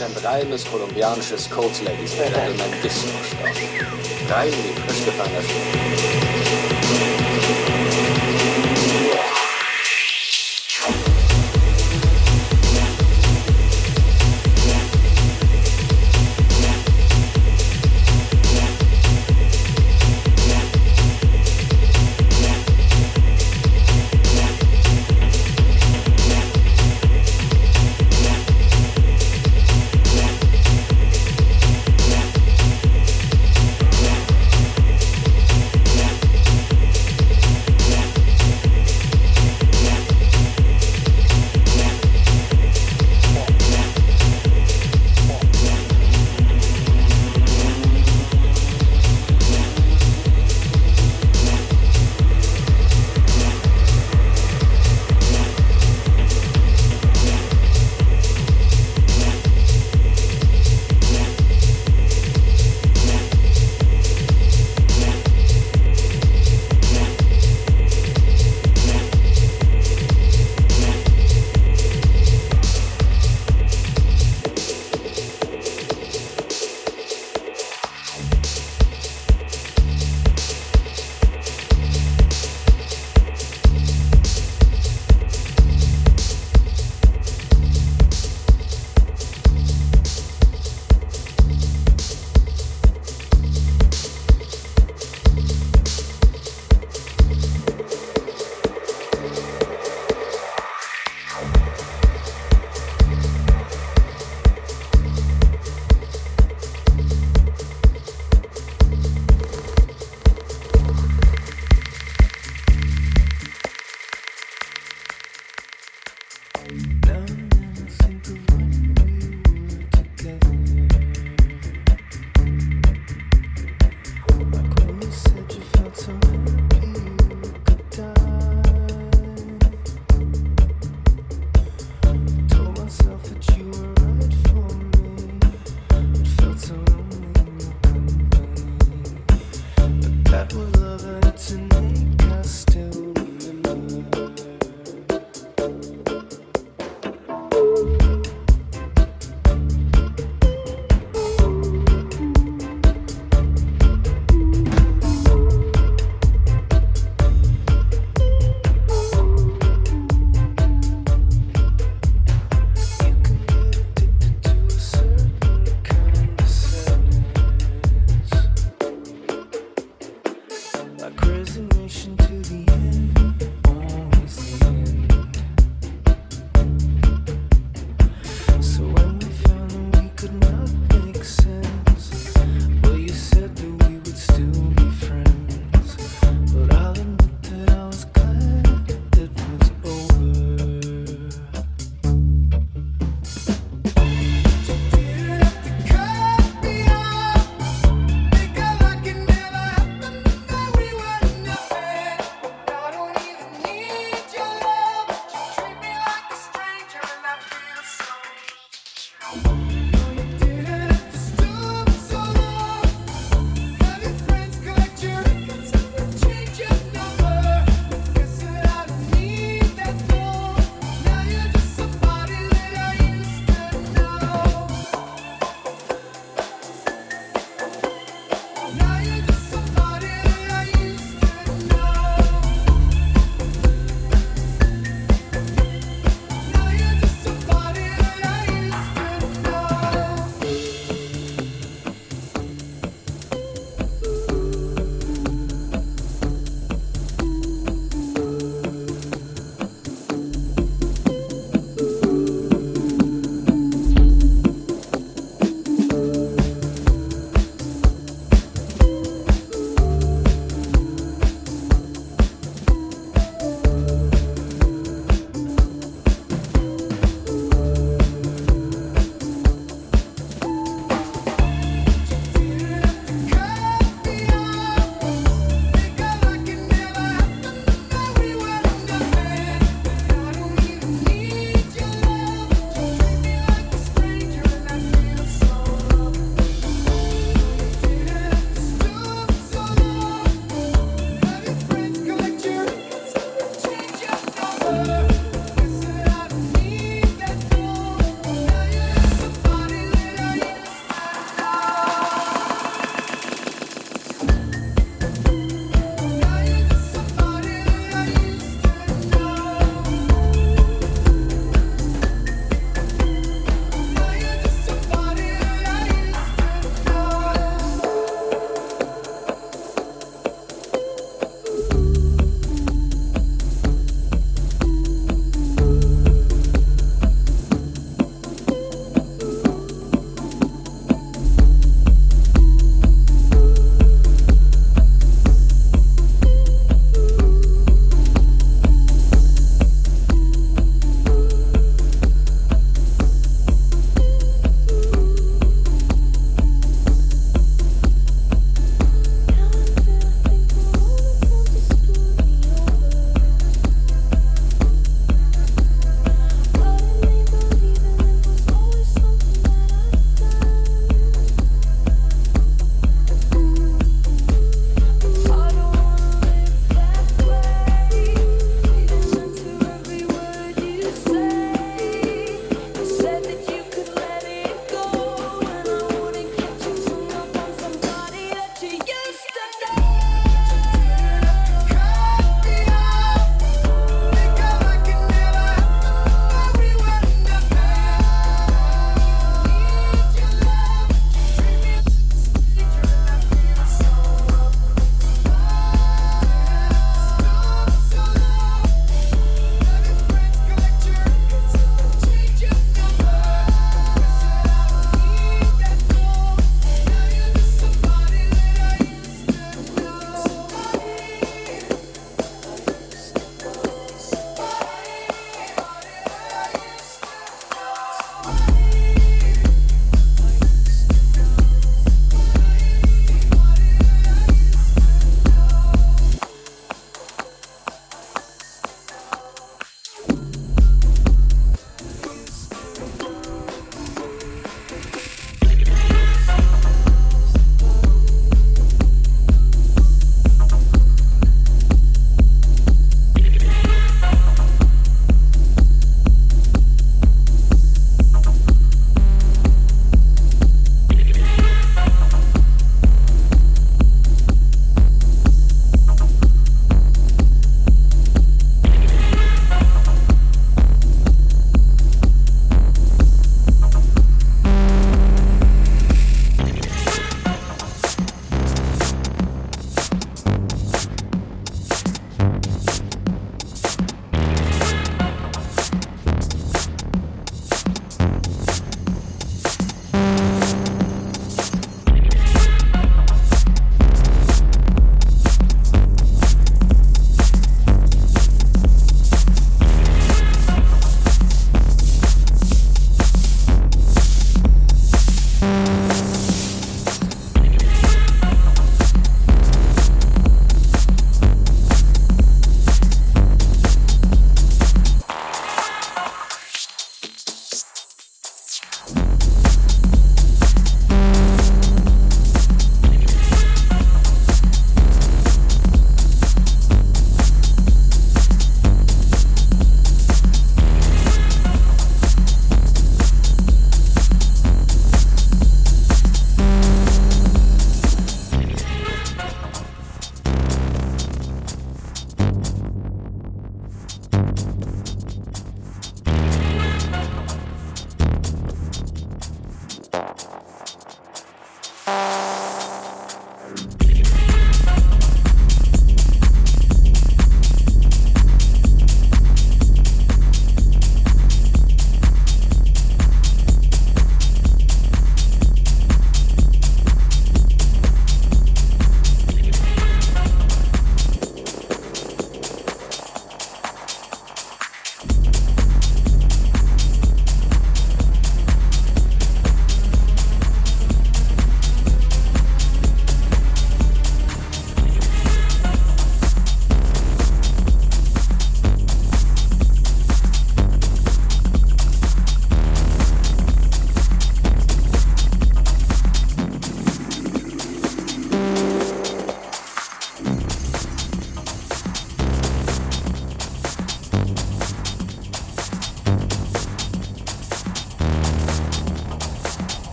100% reines kolumbianisches Cold Ladies Element Disco-Stoff. Rein wie frisch gefallener Schnee.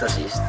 éxtasis.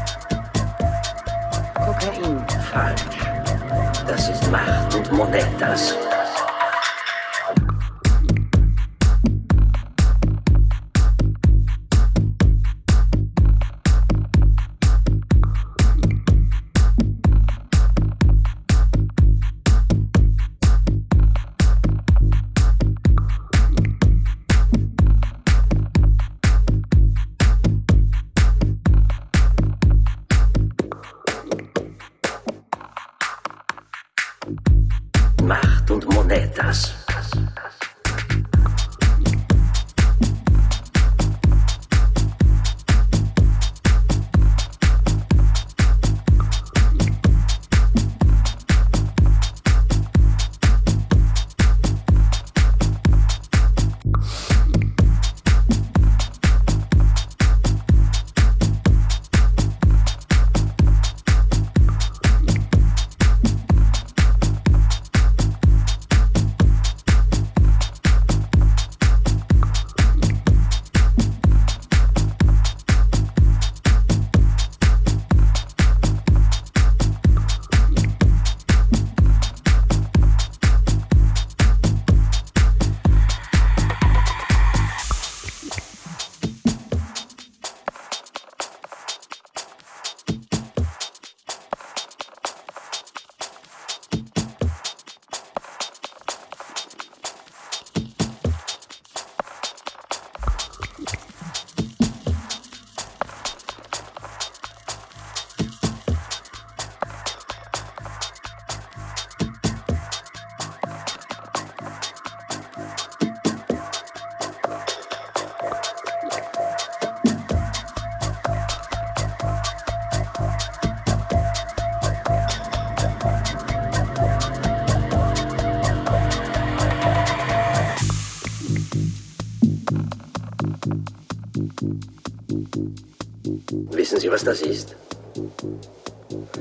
Was das ist?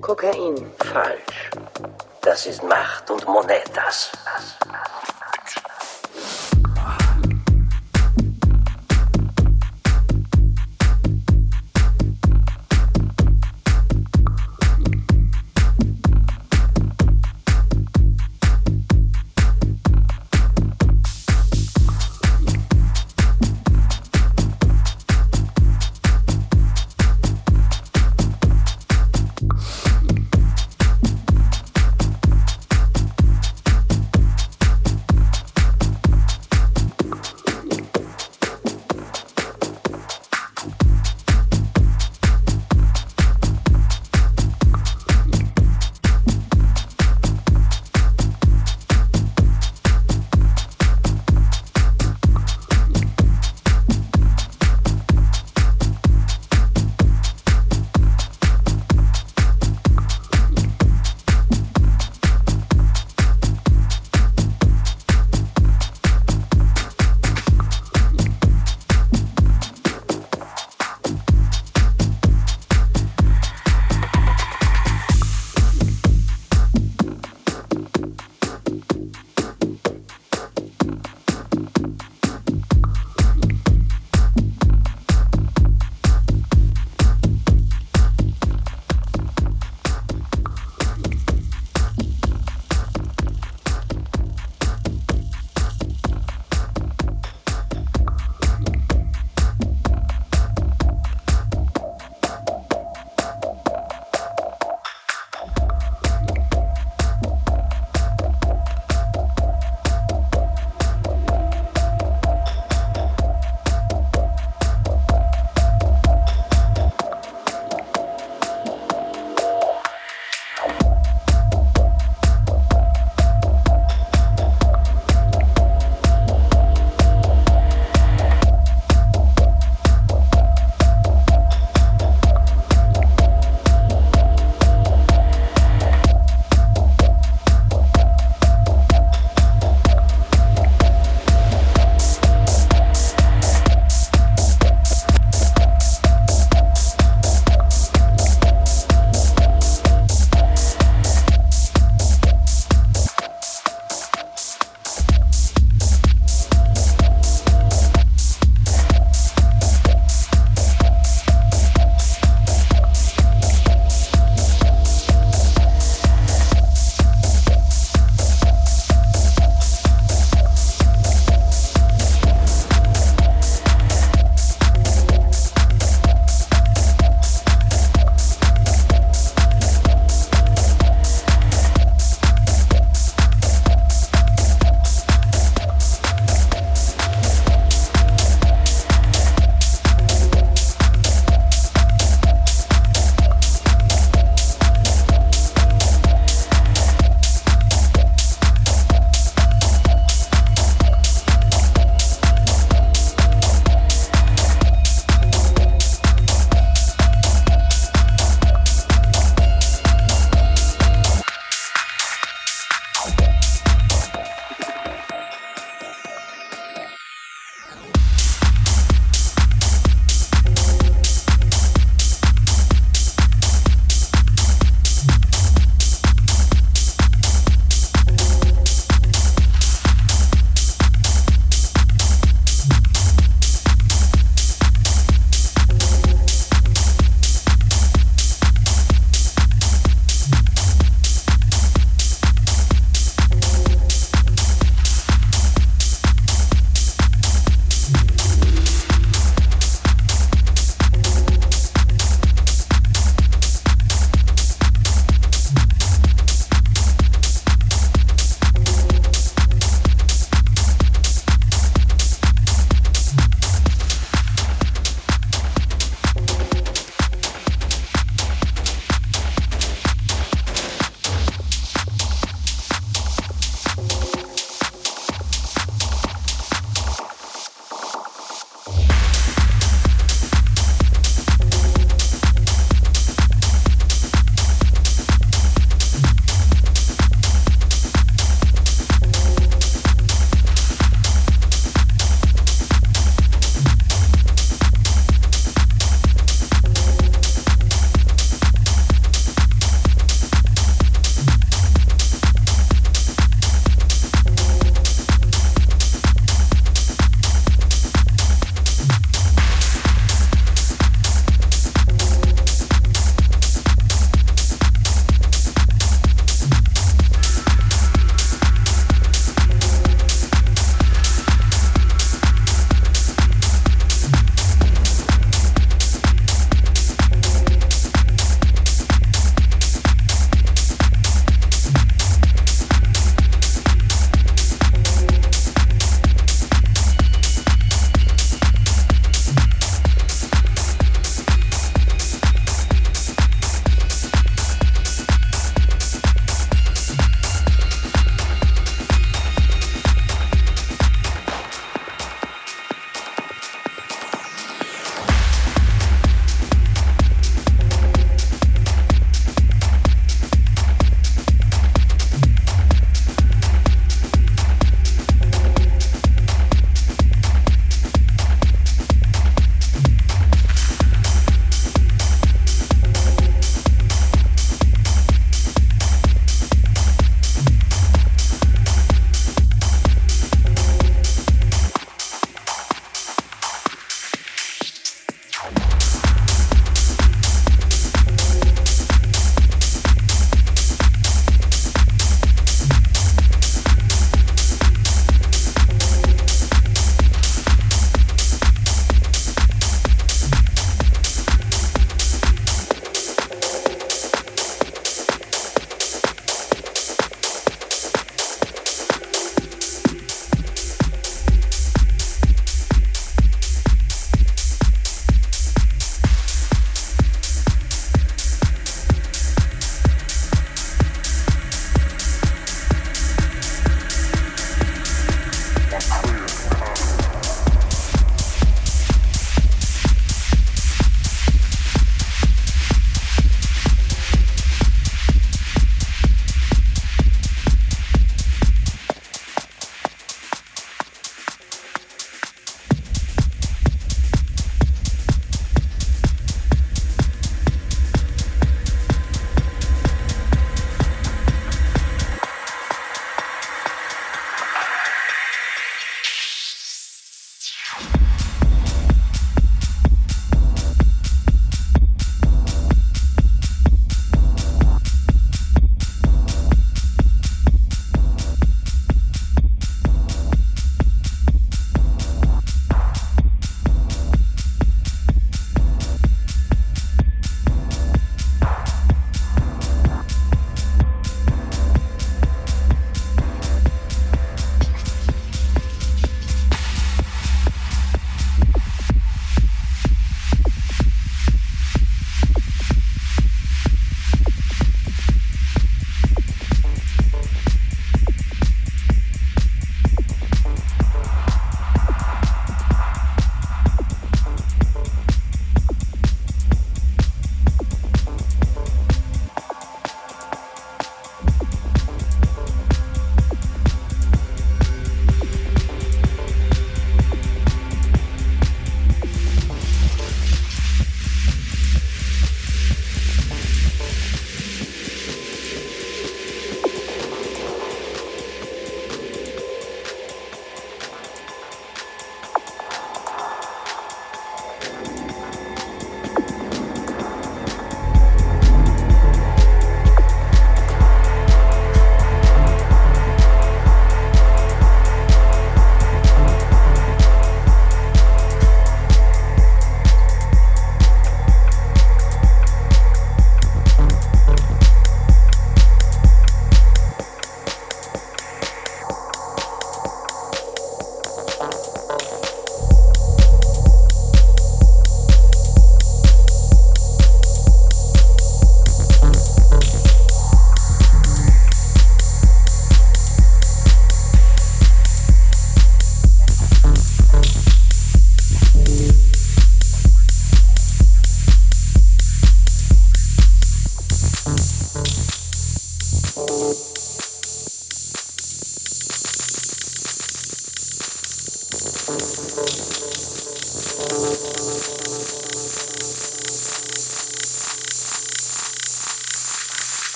Kokain. Falsch. Das ist Macht und Monetas.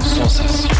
Sensation.